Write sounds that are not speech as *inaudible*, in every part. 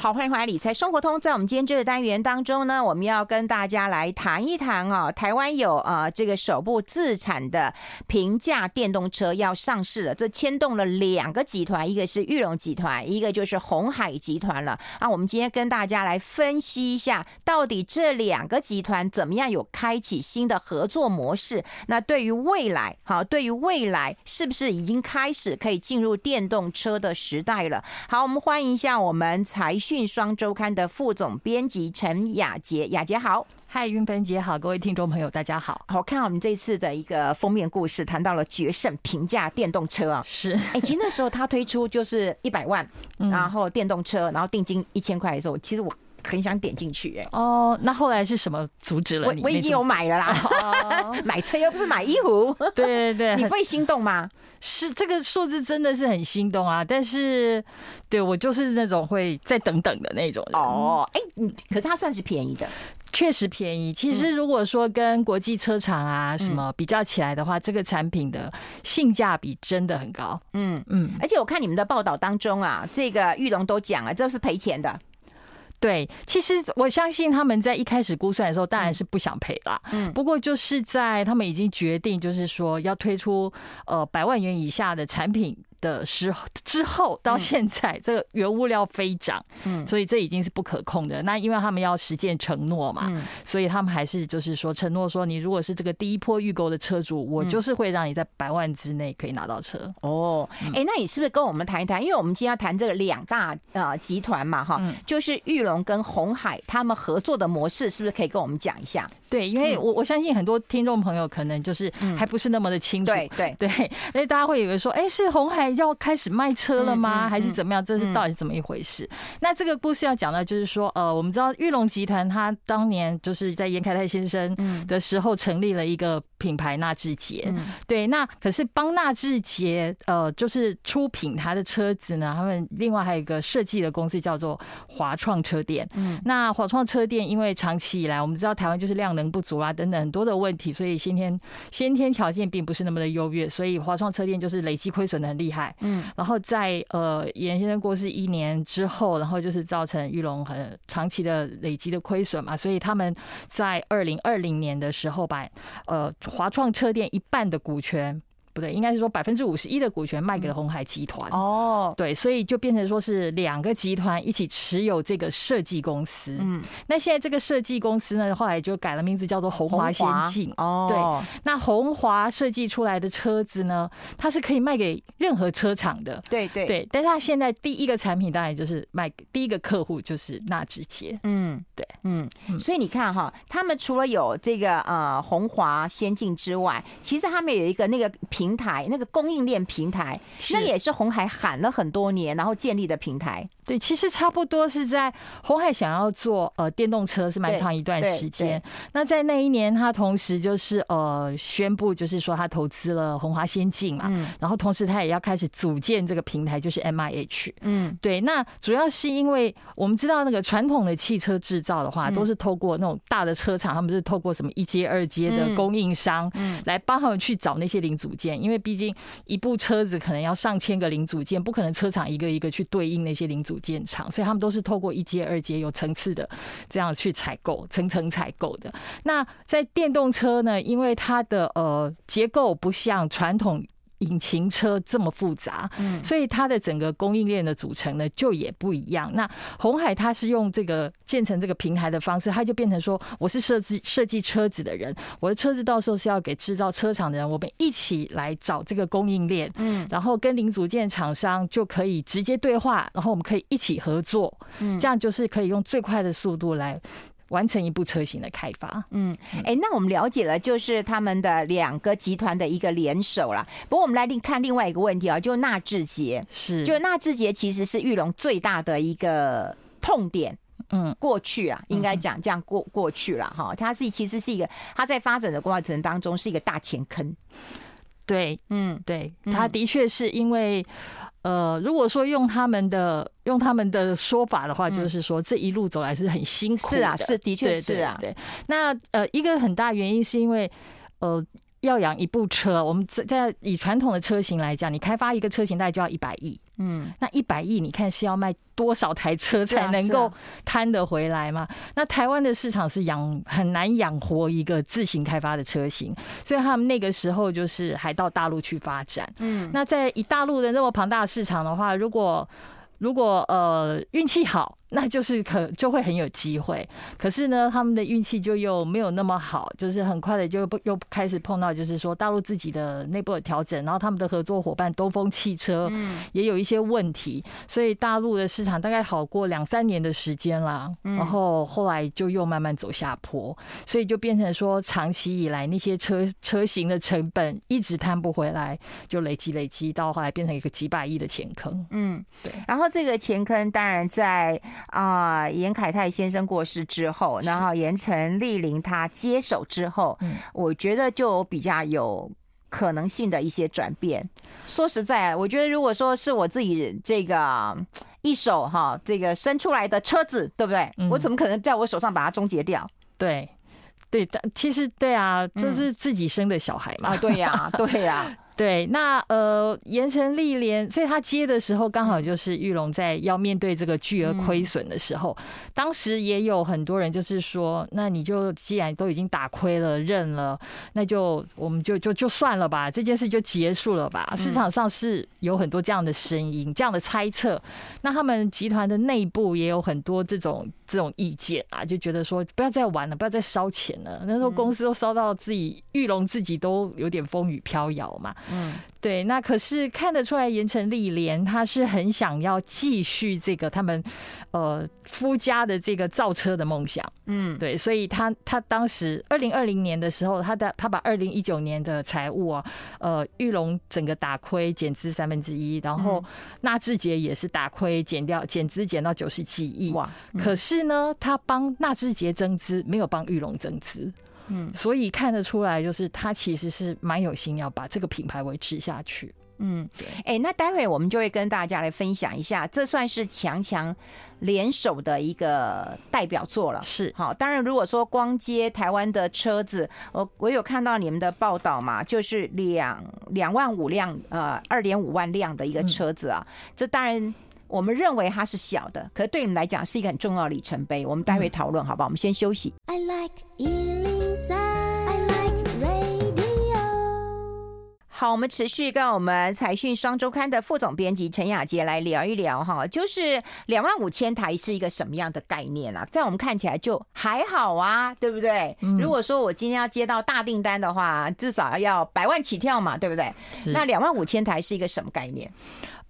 好，欢迎回来《理财生活通》。在我们今天这个单元当中呢，我们要跟大家来谈一谈啊，台湾有啊这个首部自产的平价电动车要上市了，这牵动了两个集团，一个是裕隆集团，一个就是鸿海集团了。啊，我们今天跟大家来分析一下，到底这两个集团怎么样有开启新的合作模式？那对于未来，好，对于未来是不是已经开始可以进入电动车的时代了？好，我们欢迎一下我们财。讯双周刊的副总编辑陈雅杰，雅杰好，嗨，云芬姐好，各位听众朋友大家好。好，看我们这次的一个封面故事，谈到了决胜平价电动车啊，是，哎，其实那时候他推出就是一百万，然后电动车，然后定金一千块的时候，其实我很想点进去，哎，哦，那后来是什么阻止了你？我已经有买了啦，哦、*laughs* 买车又不是买衣服，对 *laughs* 对对，*laughs* 你会心动吗？是这个数字真的是很心动啊，但是对我就是那种会再等等的那种人哦。哎，你可是它算是便宜的，确实便宜。其实如果说跟国际车厂啊什么比较起来的话，这个产品的性价比真的很高。嗯嗯，而且我看你们的报道当中啊，这个玉龙都讲了，这是赔钱的。对，其实我相信他们在一开始估算的时候，当然是不想赔啦。嗯，不过就是在他们已经决定，就是说要推出呃百万元以下的产品。的时候之后到现在，这个原物料飞涨，嗯，所以这已经是不可控的。那因为他们要实践承诺嘛，所以他们还是就是说承诺说，你如果是这个第一波预购的车主，我就是会让你在百万之内可以拿到车。哦，哎，那你是不是跟我们谈一谈？因为我们今天要谈这个两大呃集团嘛，哈，就是玉龙跟红海他们合作的模式，是不是可以跟我们讲一下？对，因为我我相信很多听众朋友可能就是还不是那么的清楚，对对。对，*laughs* 所以大家会以为说，哎，是红海要开始卖车了吗？还是怎么样？这是到底是怎么一回事？那这个故事要讲到，就是说，呃，我们知道玉龙集团，他当年就是在严凯泰先生的时候成立了一个品牌纳智捷，对，那可是帮纳智捷，呃，就是出品他的车子呢，他们另外还有一个设计的公司叫做华创车店，嗯，那华创车店因为长期以来，我们知道台湾就是量能不足啊，等等很多的问题，所以先天先天条件并不是那么的优越，所以华创车店就是累积亏损的很厉害。嗯，然后在呃严先生过世一年之后，然后就是造成玉龙很长期的累积的亏损嘛，所以他们在二零二零年的时候把呃华创车店一半的股权。不对，应该是说百分之五十一的股权卖给了鸿海集团。哦，对，所以就变成说是两个集团一起持有这个设计公司。嗯，那现在这个设计公司呢，后来就改了名字，叫做红华先进。哦，对，那红华设计出来的车子呢，它是可以卖给任何车厂的。对对对，但是它现在第一个产品当然就是卖第一个客户就是纳智捷。嗯，对，嗯，所以你看哈，他们除了有这个呃红华先进之外，其实他们有一个那个平。平台那个供应链平台，那也是红海喊了很多年，然后建立的平台。对，其实差不多是在红海想要做呃电动车是蛮长一段时间。那在那一年，他同时就是呃宣布，就是说他投资了红华先进嘛，嗯，然后同时他也要开始组建这个平台，就是 MIH。嗯，对。那主要是因为我们知道那个传统的汽车制造的话，都是透过那种大的车厂，他们是透过什么一阶、二阶的供应商，嗯，来帮他们去找那些零组件。因为毕竟一部车子可能要上千个零组件，不可能车厂一个一个去对应那些零组件厂，所以他们都是透过一阶、二阶有层次的这样去采购，层层采购的。那在电动车呢，因为它的呃结构不像传统。引擎车这么复杂，嗯，所以它的整个供应链的组成呢就也不一样。那红海它是用这个建成这个平台的方式，它就变成说，我是设计设计车子的人，我的车子到时候是要给制造车厂的人，我们一起来找这个供应链，嗯，然后跟零组件厂商就可以直接对话，然后我们可以一起合作，嗯，这样就是可以用最快的速度来。完成一部车型的开发，嗯，哎，那我们了解了，就是他们的两个集团的一个联手啦。不过我们来另看另外一个问题啊，就纳智捷是，就纳智捷其实是玉龙最大的一个痛点。嗯，过去啊，应该讲这样过过去了哈，它是其实是一个它在发展的过程当中是一个大钱坑。对，嗯，对，它的确是因为。呃，如果说用他们的用他们的说法的话，就是说这一路走来是很辛苦的。是啊，是的确是啊。对，那呃，一个很大原因是因为呃，要养一部车，我们在在以传统的车型来讲，你开发一个车型大概就要一百亿。嗯，那一百亿，你看是要卖多少台车才能够摊得回来吗？那台湾的市场是养很难养活一个自行开发的车型，所以他们那个时候就是还到大陆去发展。嗯，那在以大陆的那么庞大的市场的话，如果如果呃运气好。那就是可就会很有机会，可是呢，他们的运气就又没有那么好，就是很快的就不又开始碰到，就是说大陆自己的内部的调整，然后他们的合作伙伴东风汽车也有一些问题，所以大陆的市场大概好过两三年的时间啦，然后后来就又慢慢走下坡，所以就变成说长期以来那些车车型的成本一直摊不回来，就累积累积到后来变成一个几百亿的钱坑。嗯，对。然后这个钱坑当然在。啊，严凯泰先生过世之后，然后盐城丽铃他接手之后，嗯，我觉得就比较有可能性的一些转变。说实在，我觉得如果说是我自己这个一手哈，这个生出来的车子，对不对？我怎么可能在我手上把它终结掉？对，对，其实对啊，就是自己生的小孩嘛。啊，对呀，对呀。*laughs* 对，那呃，盐城丽连，所以他接的时候刚好就是玉龙在要面对这个巨额亏损的时候，嗯、当时也有很多人就是说，那你就既然都已经打亏了，认了，那就我们就就就算了吧，这件事就结束了吧。市场上是有很多这样的声音，这样的猜测。那他们集团的内部也有很多这种这种意见啊，就觉得说不要再玩了，不要再烧钱了。那时候公司都烧到自己玉龙自己都有点风雨飘摇嘛。嗯，对，那可是看得出来，盐城丽连他是很想要继续这个他们呃夫家的这个造车的梦想。嗯，对，所以他他当时二零二零年的时候，他的他把二零一九年的财务啊，呃，玉龙整个打亏减资三分之一，然后纳智捷也是打亏减掉减资减到九十七亿。哇，可是呢，他帮纳智捷增资，没有帮玉龙增资。嗯，所以看得出来，就是他其实是蛮有心要把这个品牌维持下去。嗯，对。哎，那待会我们就会跟大家来分享一下，这算是强强联手的一个代表作了。是，好。当然，如果说光接台湾的车子，我我有看到你们的报道嘛，就是两两万五辆，呃，二点五万辆的一个车子啊，这当然。我们认为它是小的，可是对你们来讲是一个很重要的里程碑。我们待会讨论，好不好？我们先休息。I like 103, I like radio。好，我们持续跟我们财讯双周刊的副总编辑陈雅杰来聊一聊哈，就是两万五千台是一个什么样的概念啊？在我们看起来就还好啊，对不对？如果说我今天要接到大订单的话，至少要百万起跳嘛，对不对？那两万五千台是一个什么概念？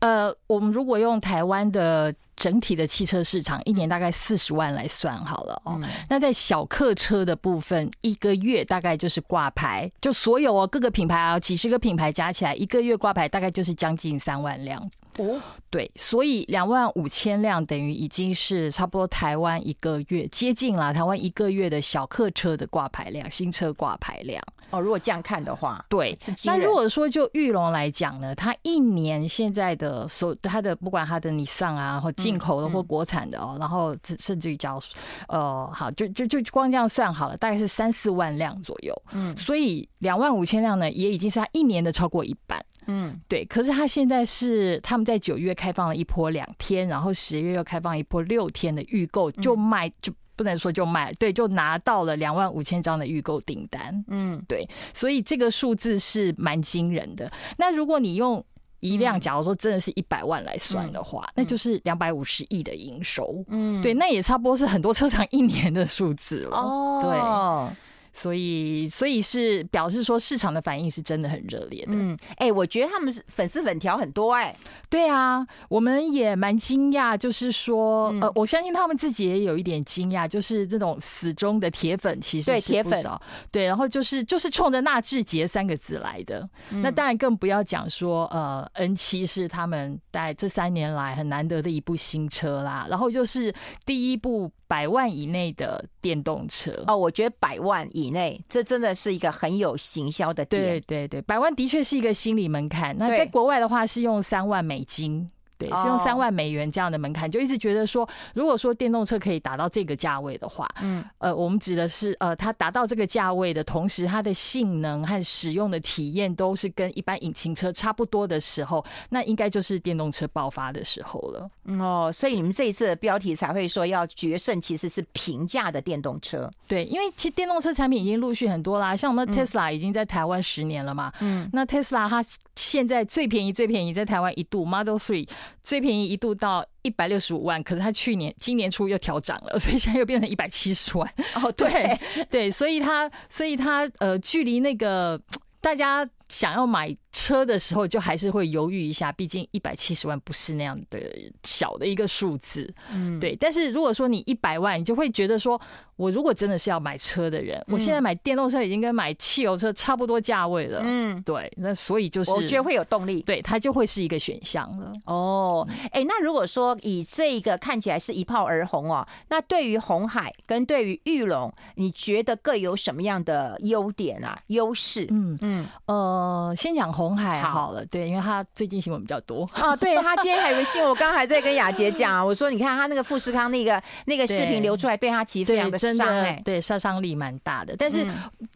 呃，我们如果用台湾的整体的汽车市场，一年大概四十万来算好了哦。那在小客车的部分，一个月大概就是挂牌，就所有哦各个品牌啊，几十个品牌加起来，一个月挂牌大概就是将近三万辆。哦，对，所以两万五千辆等于已经是差不多台湾一个月接近了台湾一个月的小客车的挂牌量，新车挂牌量。哦，如果这样看的话，对。那如果说就玉龙来讲呢，它一年现在的所它的不管它的你上啊，或进口的或国产的哦，然后甚至于叫呃好，就就就光这样算好了，大概是三四万辆左右。嗯，所以两万五千辆呢，也已经是它一年的超过一半。嗯，对。可是它现在是他们在九月开放了一波两天，然后十月又开放一波六天的预购，就卖就。不能说就卖，对，就拿到了两万五千张的预购订单。嗯，对，所以这个数字是蛮惊人的。那如果你用一辆，假如说真的是一百万来算的话，嗯、那就是两百五十亿的营收。嗯，对，那也差不多是很多车厂一年的数字了。哦，对。所以，所以是表示说市场的反应是真的很热烈的。嗯，哎、欸，我觉得他们是粉丝粉条很多哎、欸。对啊，我们也蛮惊讶，就是说，呃，我相信他们自己也有一点惊讶，就是这种死忠的铁粉其实是不少。对，然后就是就是冲着纳智捷三个字来的。那当然更不要讲说，呃，N 七是他们在这三年来很难得的一部新车啦。然后又是第一部。百万以内的电动车哦，我觉得百万以内，这真的是一个很有行销的点。对对对，百万的确是一个心理门槛。那在国外的话是用三万美金对，是用三万美元这样的门槛，就一直觉得说，如果说电动车可以达到这个价位的话，嗯，呃，我们指的是呃，它达到这个价位的同时，它的性能和使用的体验都是跟一般引擎车差不多的时候，那应该就是电动车爆发的时候了。哦，所以你们这一次的标题才会说要决胜，其实是平价的电动车。对，因为其实电动车产品已经陆续很多啦，像我们 Tesla 已经在台湾十年了嘛，嗯，那 Tesla 它现在最便宜最便宜在台湾一度 Model Three。最便宜一度到一百六十五万，可是它去年今年初又调涨了，*laughs* 所以现在又变成一百七十万。哦，对对，所以它所以它呃，距离那个大家想要买车的时候，就还是会犹豫一下，毕竟一百七十万不是那样的小的一个数字。嗯，对。但是如果说你一百万，你就会觉得说。我如果真的是要买车的人，我现在买电动车已经跟买汽油车差不多价位了。嗯，对，那所以就是我觉得会有动力，对，它就会是一个选项了。哦，哎，那如果说以这个看起来是一炮而红哦，那对于红海跟对于玉龙，你觉得各有什么样的优点啊？优势？嗯嗯，呃，先讲鸿海好了，对，因为他最近新闻比较多啊。对，他今天还有个新闻，我刚还在跟雅洁讲，我说你看他那个富士康那个那个视频流出来，对他其实非常的。伤害，对杀伤力蛮大的，但是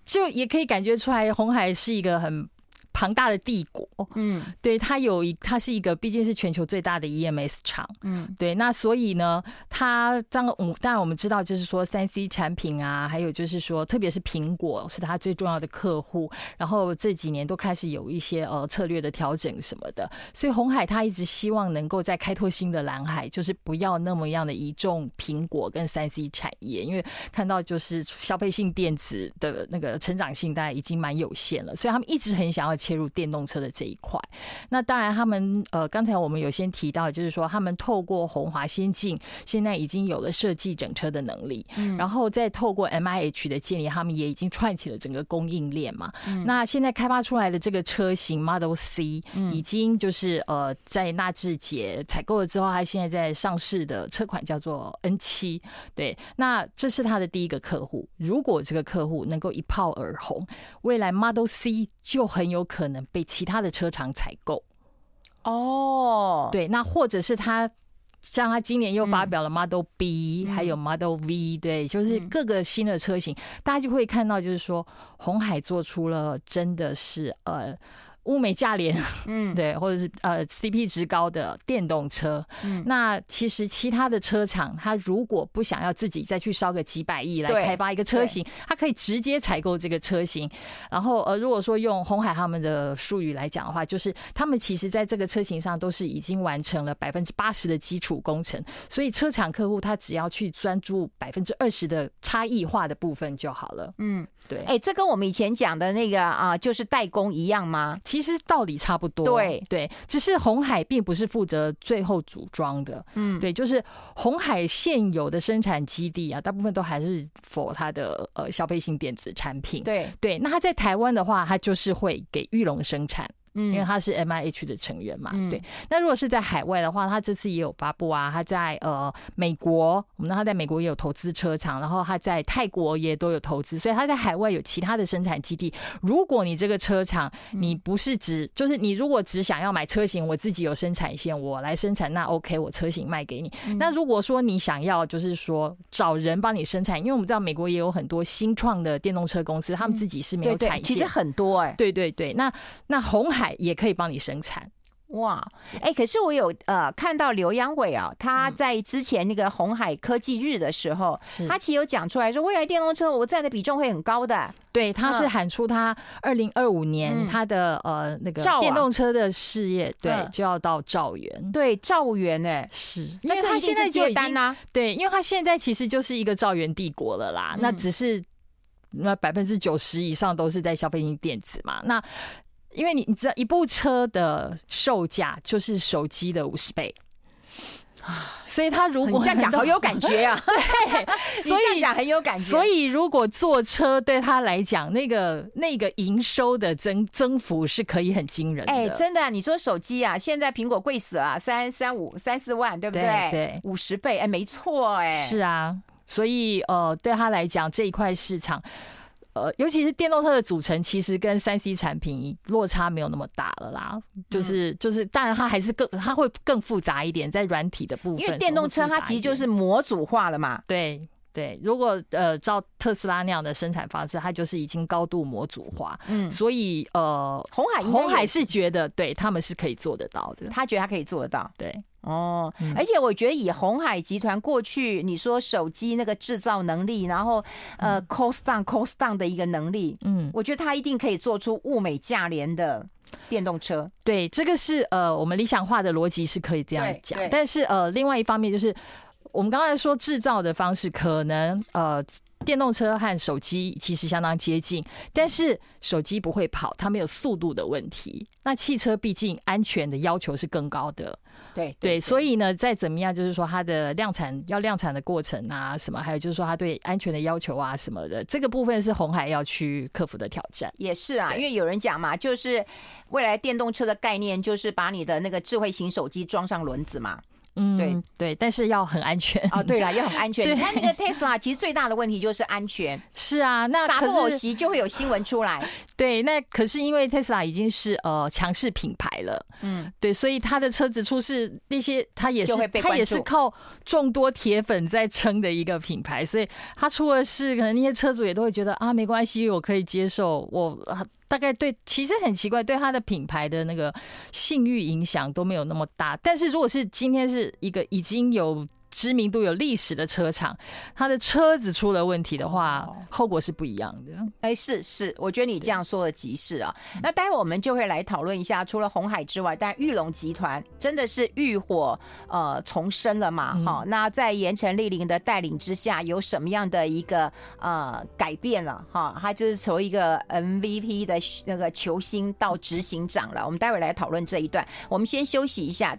就也可以感觉出来，红海是一个很。庞大的帝国，嗯，对，它有一，它是一个，毕竟是全球最大的 EMS 厂，嗯，对，那所以呢，它当我当然我们知道，就是说三 C 产品啊，还有就是说，特别是苹果是它最重要的客户，然后这几年都开始有一些呃策略的调整什么的，所以红海它一直希望能够在开拓新的蓝海，就是不要那么样的一众苹果跟三 C 产业，因为看到就是消费性电子的那个成长性大概已经蛮有限了，所以他们一直很想要。切入电动车的这一块，那当然他们呃，刚才我们有先提到，就是说他们透过鸿华先进，现在已经有了设计整车的能力，嗯，然后再透过 MIH 的建立，他们也已经串起了整个供应链嘛。嗯，那现在开发出来的这个车型 Model C，已经就是呃，在纳智捷采购了之后，它现在在上市的车款叫做 N 七，对，那这是他的第一个客户。如果这个客户能够一炮而红，未来 Model C 就很有。可能被其他的车厂采购哦，对，那或者是他像他今年又发表了 Model B，还有 Model V，对，就是各个新的车型，大家就会看到，就是说红海做出了真的是呃。物美价廉，嗯，*laughs* 对，或者是呃 CP 值高的电动车，嗯，那其实其他的车厂，他如果不想要自己再去烧个几百亿来开发一个车型，他可以直接采购这个车型。然后呃，如果说用红海他们的术语来讲的话，就是他们其实在这个车型上都是已经完成了百分之八十的基础工程，所以车厂客户他只要去专注百分之二十的差异化的部分就好了。嗯，对。哎，这跟我们以前讲的那个啊，就是代工一样吗？其实道理差不多，对。对，只是红海并不是负责最后组装的，嗯，对，就是红海现有的生产基地啊，大部分都还是 for 它的呃消费性电子产品，对。对，那它在台湾的话，它就是会给玉龙生产。嗯，因为他是 M I H 的成员嘛，嗯、对。那如果是在海外的话，他这次也有发布啊，他在呃美国，我们知道他在美国也有投资车厂，然后他在泰国也都有投资，所以他在海外有其他的生产基地。如果你这个车厂，你不是只就是你如果只想要买车型，我自己有生产线，我来生产，那 OK，我车型卖给你。嗯、那如果说你想要就是说找人帮你生产，因为我们知道美国也有很多新创的电动车公司，他们自己是没有产线，其实很多哎、欸，对对对。那那红海。也可以帮你生产哇！哎、欸，可是我有呃看到刘扬伟啊，他在之前那个红海科技日的时候，嗯、他其实有讲出来说，未来电动车我占的比重会很高的。对，他是喊出他二零二五年他的、嗯、呃那个电动车的事业，啊、对，就要到兆元。对，兆元哎，是因为他现在就已经对，因为他现在其实就是一个兆元帝国了啦。嗯、那只是那百分之九十以上都是在消费性电子嘛，那。因为你你知道，一部车的售价就是手机的五十倍啊，所以他如果你这样讲好有感觉啊，*laughs* 对，*laughs* 所以讲很有感觉。所以如果坐车对他来讲，那个那个营收的增增幅是可以很惊人的。哎，真的啊，你说手机啊，现在苹果贵死了，三三五三四万，对不对？对，五十倍，哎，没错，哎，是啊，所以呃，对他来讲这一块市场。呃，尤其是电动车的组成，其实跟三 C 产品落差没有那么大了啦。就是就是，当然它还是更，它会更复杂一点，在软体的部分。因为电动车它其实就是模组化了嘛。对对，如果呃照特斯拉那样的生产方式，它就是已经高度模组化。嗯，所以呃，红海红海是觉得对他们是可以做得到的，他觉得他可以做得到。对。哦，而且我觉得以红海集团过去你说手机那个制造能力，然后呃 cost down cost down 的一个能力，嗯，我觉得他一定可以做出物美价廉的电动车。对，这个是呃我们理想化的逻辑是可以这样讲，但是呃另外一方面就是我们刚才说制造的方式可能呃。电动车和手机其实相当接近，但是手机不会跑，它没有速度的问题。那汽车毕竟安全的要求是更高的，对对，对，所以呢，再怎么样，就是说它的量产要量产的过程啊，什么，还有就是说它对安全的要求啊什么的，这个部分是红海要去克服的挑战。也是啊，因为有人讲嘛，就是未来电动车的概念就是把你的那个智慧型手机装上轮子嘛。嗯，对对，但是要很安全啊。对了，要很安全。*laughs* 你看那个 Tesla，其实最大的问题就是安全。*laughs* 是啊，那可是偶袭就会有新闻出来。*laughs* 对，那可是因为 Tesla 已经是呃强势品牌了，嗯，对，所以他的车子出事那些，他也是他也是靠众多铁粉在撑的一个品牌，所以他出了事，可能那些车主也都会觉得啊，没关系，我可以接受，我。大概对，其实很奇怪，对它的品牌的那个信誉影响都没有那么大。但是如果是今天是一个已经有。知名度有历史的车厂，它的车子出了问题的话，后果是不一样的。哎，是是，我觉得你这样说的极是啊。那待会我们就会来讨论一下，除了红海之外，但玉龙集团真的是浴火呃重生了嘛？哈，那在严成丽玲的带领之下，有什么样的一个呃改变了？哈，他就是从一个 MVP 的那个球星到执行长了。我们待会来讨论这一段。我们先休息一下。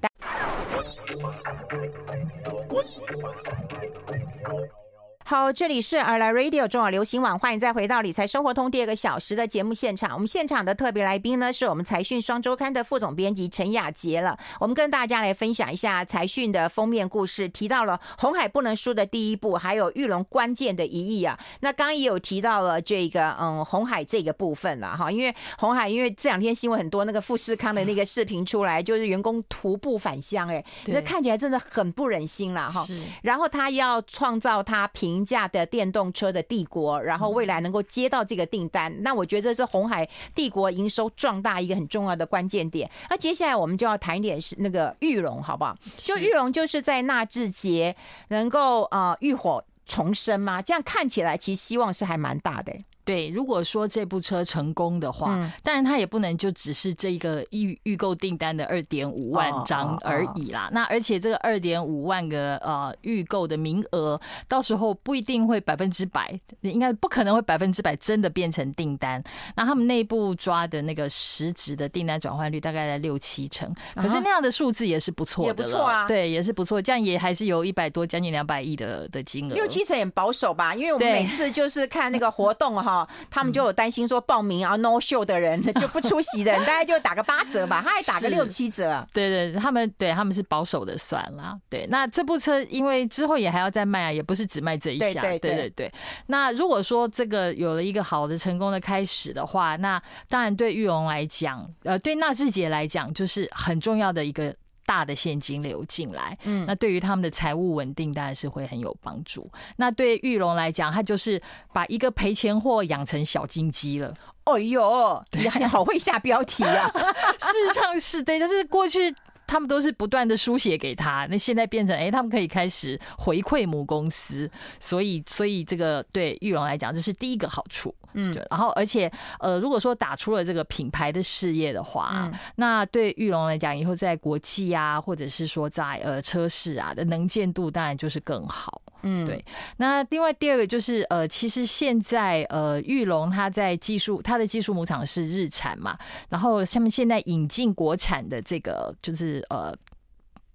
我死了我死好，这里是尔来 Radio 中广流行网，欢迎再回到理财生活通第二个小时的节目现场。我们现场的特别来宾呢，是我们财讯双周刊的副总编辑陈雅洁了。我们跟大家来分享一下财讯的封面故事，提到了红海不能输的第一步，还有玉龙关键的一役啊。那刚刚也有提到了这个嗯红海这个部分了哈，因为红海因为这两天新闻很多，那个富士康的那个视频出来，就是员工徒步返乡，哎，那看起来真的很不忍心了哈。然后他要创造他平。平价的电动车的帝国，然后未来能够接到这个订单，那我觉得这是红海帝国营收壮大一个很重要的关键点。那接下来我们就要谈一点是那个玉龙，好不好？就玉龙就是在纳智捷能够呃浴火重生吗？这样看起来其实希望是还蛮大的欸。对，如果说这部车成功的话，嗯、当然它也不能就只是这个预预购订单的二点五万张而已啦。哦哦哦、那而且这个二点五万个呃预购的名额，到时候不一定会百分之百，应该不可能会百分之百真的变成订单。那他们内部抓的那个实质的订单转换率大概在六七成，可是那样的数字也是不错的，也不错啊，对，也是不错，这样也还是有一百多将近两百亿的的金额，六七成也保守吧，因为我们每次就是看那个活动 *laughs* 哈。他们就有担心说报名啊 no show 的人 *laughs* 就不出席的人，大概就打个八折吧，他还打个六七折。对对，他们对他们是保守的算啦。对，那这部车因为之后也还要再卖啊，也不是只卖这一下。对对对。那如果说这个有了一个好的成功的开始的话，那当然对玉龙来讲，呃，对纳智捷来讲，就是很重要的一个。大的现金流进来，嗯，那对于他们的财务稳定当然是会很有帮助。那对玉龙来讲，他就是把一个赔钱货养成小金鸡了。哎呦，你好会下标题啊！*laughs* 事实上是对，但是过去。他们都是不断的输血给他，那现在变成哎、欸，他们可以开始回馈母公司，所以所以这个对玉龙来讲，这是第一个好处，嗯，然后而且呃，如果说打出了这个品牌的事业的话，嗯、那对玉龙来讲，以后在国际啊，或者是说在呃车市啊的能见度，当然就是更好。嗯，对。那另外第二个就是，呃，其实现在呃，裕隆它在技术，它的技术母厂是日产嘛，然后他们现在引进国产的这个就是呃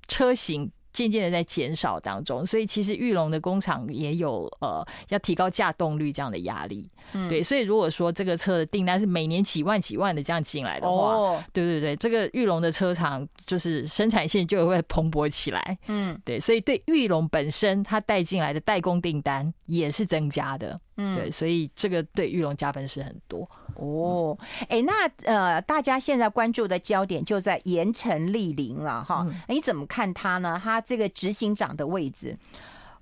车型。渐渐的在减少当中，所以其实玉龙的工厂也有呃要提高稼动率这样的压力。嗯，对，所以如果说这个车的订单是每年几万几万的这样进来的话，哦，对对对，这个玉龙的车厂就是生产线就会蓬勃起来。嗯，对，所以对玉龙本身它带进来的代工订单也是增加的。嗯，对，所以这个对玉龙加分是很多。哦，哎，那呃，大家现在关注的焦点就在盐城丽林了哈。你怎么看他呢？他这个执行长的位置，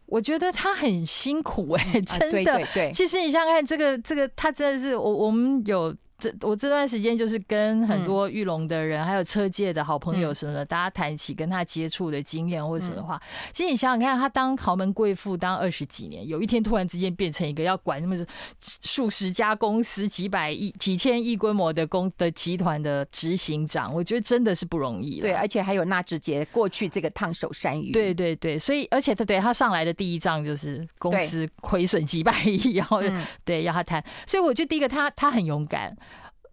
我觉得他很辛苦哎、欸，真的。对对对，其实你想想看，这个这个，他真的是我我们有。这我这段时间就是跟很多玉龙的人，还有车界的好朋友什么的，大家谈起跟他接触的经验或者什么的话，其实你想想看，他当豪门贵妇当二十几年，有一天突然之间变成一个要管那么数十家公司、几百亿、几千亿规模的公的集团的执行长，我觉得真的是不容易。对，而且还有纳智捷过去这个烫手山芋。对对对，所以而且他对他上来的第一仗就是公司亏损几百亿，然后对要他谈，所以我觉得第一个他他很勇敢。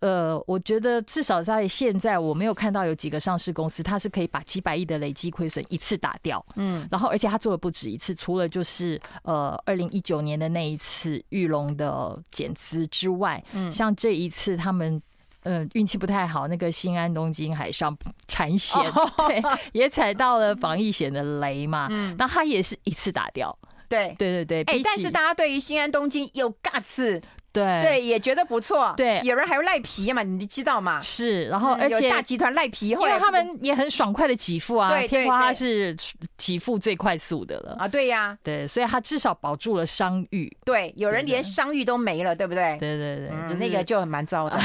呃，我觉得至少在现在，我没有看到有几个上市公司，它是可以把几百亿的累积亏损一次打掉。嗯，然后而且他做的不止一次，除了就是呃二零一九年的那一次玉龙的减资之外，嗯，像这一次他们嗯运气不太好，那个新安东京海上产险对也踩到了防疫险的雷嘛，嗯，那他也是一次打掉。对对对对，哎，但是大家对于新安东京有 guts。对对，也觉得不错。对，有人还会赖皮嘛？你知道吗？是，然后而且大集团赖皮，因为他们也很爽快的给付啊。对，天花是给付最快速的了啊。对呀，对，所以他至少保住了商誉。对，有人连商誉都没了，对不对？对对对，就那个就很蛮糟的。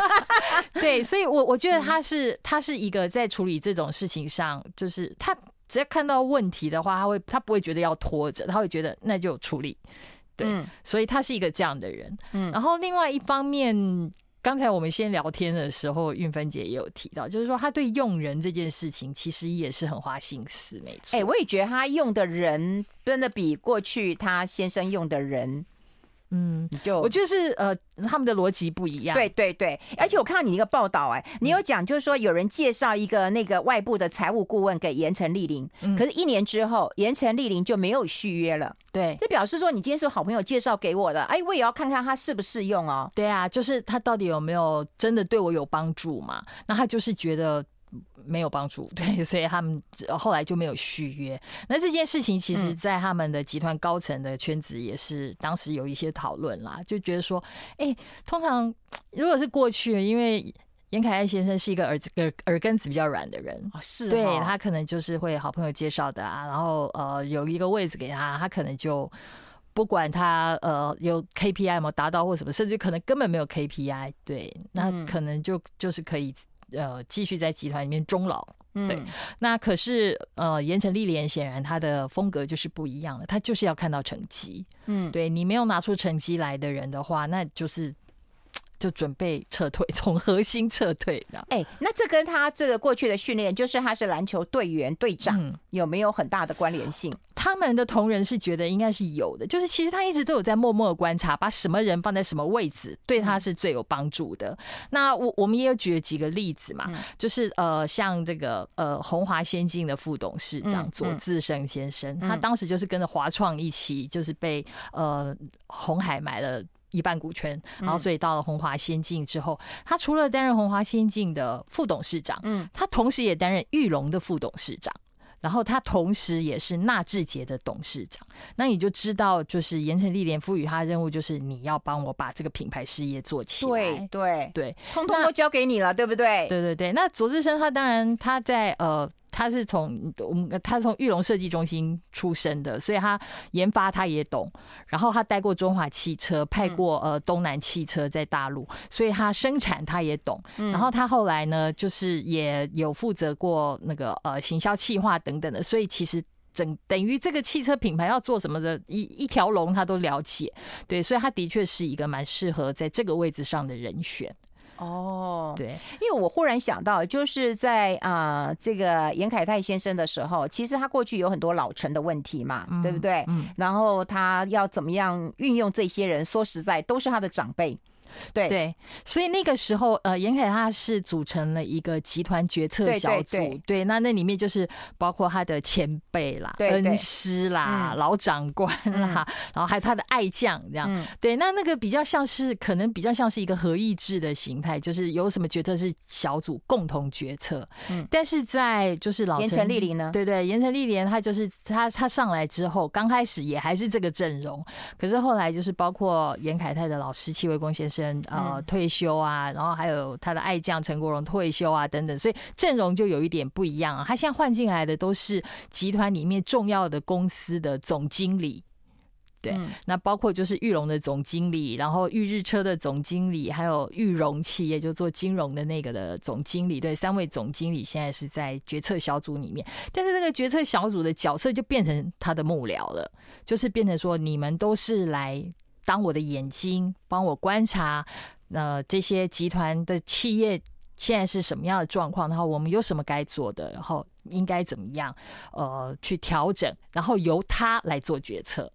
*laughs* *laughs* 对，所以我我觉得他是他是一个在处理这种事情上，就是他只要看到问题的话，他会他不会觉得要拖着，他会觉得那就处理。对，嗯、所以他是一个这样的人。嗯，然后另外一方面，刚才我们先聊天的时候，运芬姐也有提到，就是说他对用人这件事情，其实也是很花心思，没错。哎，我也觉得他用的人真的比过去他先生用的人。嗯，就我就是呃，他们的逻辑不一样。对对对，而且我看到你一个报道，哎，你有讲就是说有人介绍一个那个外部的财务顾问给盐城丽玲，可是一年之后盐城丽玲就没有续约了。对，这表示说你今天是好朋友介绍给我的，哎，我也要看看他适不适用哦。对啊，就是他到底有没有真的对我有帮助嘛？那他就是觉得。没有帮助，*laughs* 对，所以他们后来就没有续约。那这件事情，其实，在他们的集团高层的圈子也是当时有一些讨论啦，就觉得说，哎，通常如果是过去，因为严凯泰先生是一个耳子耳耳根子比较软的人，是，对他可能就是会好朋友介绍的啊，然后呃有一个位置给他，他可能就不管他呃有 KPI 没有达到或什么，甚至可能根本没有 KPI，对，那可能就就是可以。呃，继续在集团里面终老，对。嗯、那可是呃，盐城丽莲显然他的风格就是不一样的，他就是要看到成绩。嗯，对，你没有拿出成绩来的人的话，那就是就准备撤退，*laughs* 从核心撤退的。哎、欸，那这跟他这个过去的训练，就是他是篮球队员队长，嗯、有没有很大的关联性？他们的同仁是觉得应该是有的，就是其实他一直都有在默默的观察，把什么人放在什么位置，对他是最有帮助的。那我我们也有举了几个例子嘛，就是呃，像这个呃，红华先进的副董事长左自生先生，他当时就是跟着华创一起，就是被呃红海买了一半股权，然后所以到了红华先进之后，他除了担任红华先进的副董事长，嗯，他同时也担任玉龙的副董事长。然后他同时也是纳智捷的董事长，那你就知道，就是盐城丽林赋予他的任务，就是你要帮我把这个品牌事业做起来。对对对，通通都交给你了，对不对？对对对。那左志生他当然他在呃。他是从我们，他从玉龙设计中心出身的，所以他研发他也懂。然后他带过中华汽车，派过呃东南汽车在大陆，所以他生产他也懂。然后他后来呢，就是也有负责过那个呃行销企划等等的，所以其实整等于这个汽车品牌要做什么的一一条龙他都了解。对，所以他的确是一个蛮适合在这个位置上的人选。哦，对，因为我忽然想到，就是在啊、呃，这个严凯泰先生的时候，其实他过去有很多老成的问题嘛，嗯、对不对？嗯，然后他要怎么样运用这些人？说实在，都是他的长辈。对。对，所以那个时候，呃，严凯他是组成了一个集团决策小组，对，对，对，对，那那里面就是包括他的前辈啦、恩师啦、嗯、老长官啦，嗯、然后还有他的爱将这样，嗯、对，那那个比较像是可能比较像是一个合议制的形态，就是有什么决策是小组共同决策，嗯，但是在就是老严成立林呢，对对，严成立林他就是他他上来之后，刚开始也还是这个阵容，可是后来就是包括严凯泰的老师戚维公先生。呃，退休啊，然后还有他的爱将陈国荣退休啊，等等，所以阵容就有一点不一样啊。他现在换进来的都是集团里面重要的公司的总经理，对，那包括就是玉龙的总经理，然后玉日车的总经理，还有裕融企业就做金融的那个的总经理，对，三位总经理现在是在决策小组里面，但是这个决策小组的角色就变成他的幕僚了，就是变成说你们都是来。当我的眼睛，帮我观察，呃，这些集团的企业现在是什么样的状况，然后我们有什么该做的，然后应该怎么样，呃，去调整，然后由他来做决策。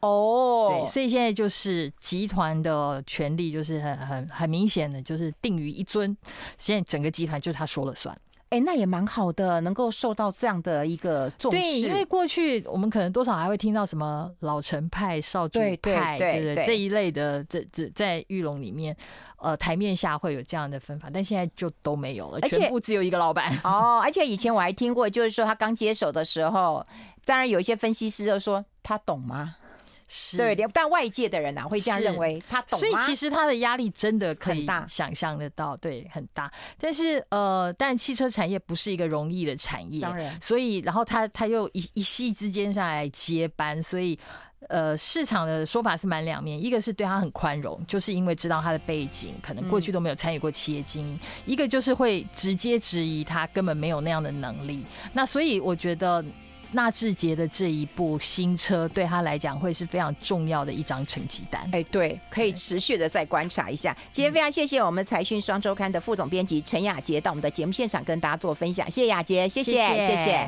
哦，对，所以现在就是集团的权力就是很很很明显的，就是定于一尊，现在整个集团就他说了算。哎、欸，那也蛮好的，能够受到这样的一个重视。对，因为过去我们可能多少还会听到什么老陈派、少主派，对对对，这一类的，这这在玉龙里面，呃，台面下会有这样的分法，但现在就都没有了，全部只有一个老板。哦，而且以前我还听过，就是说他刚接手的时候，当然有一些分析师就说他懂吗？是对，但外界的人呐、啊、会这样认为，他懂，所以其实他的压力真的可以想象得到，对，很大。但是呃，但汽车产业不是一个容易的产业，当然，所以然后他他又一一夕之间上来接班，所以呃，市场的说法是蛮两面，一个是对他很宽容，就是因为知道他的背景，可能过去都没有参与过企业经营；嗯、一个就是会直接质疑他根本没有那样的能力。那所以我觉得。纳智捷的这一部新车对他来讲会是非常重要的一张成绩单。哎，对，可以持续的再观察一下。今天非常谢谢我们财讯双周刊的副总编辑陈雅杰到我们的节目现场跟大家做分享。谢谢雅杰，谢谢，谢谢。谢谢。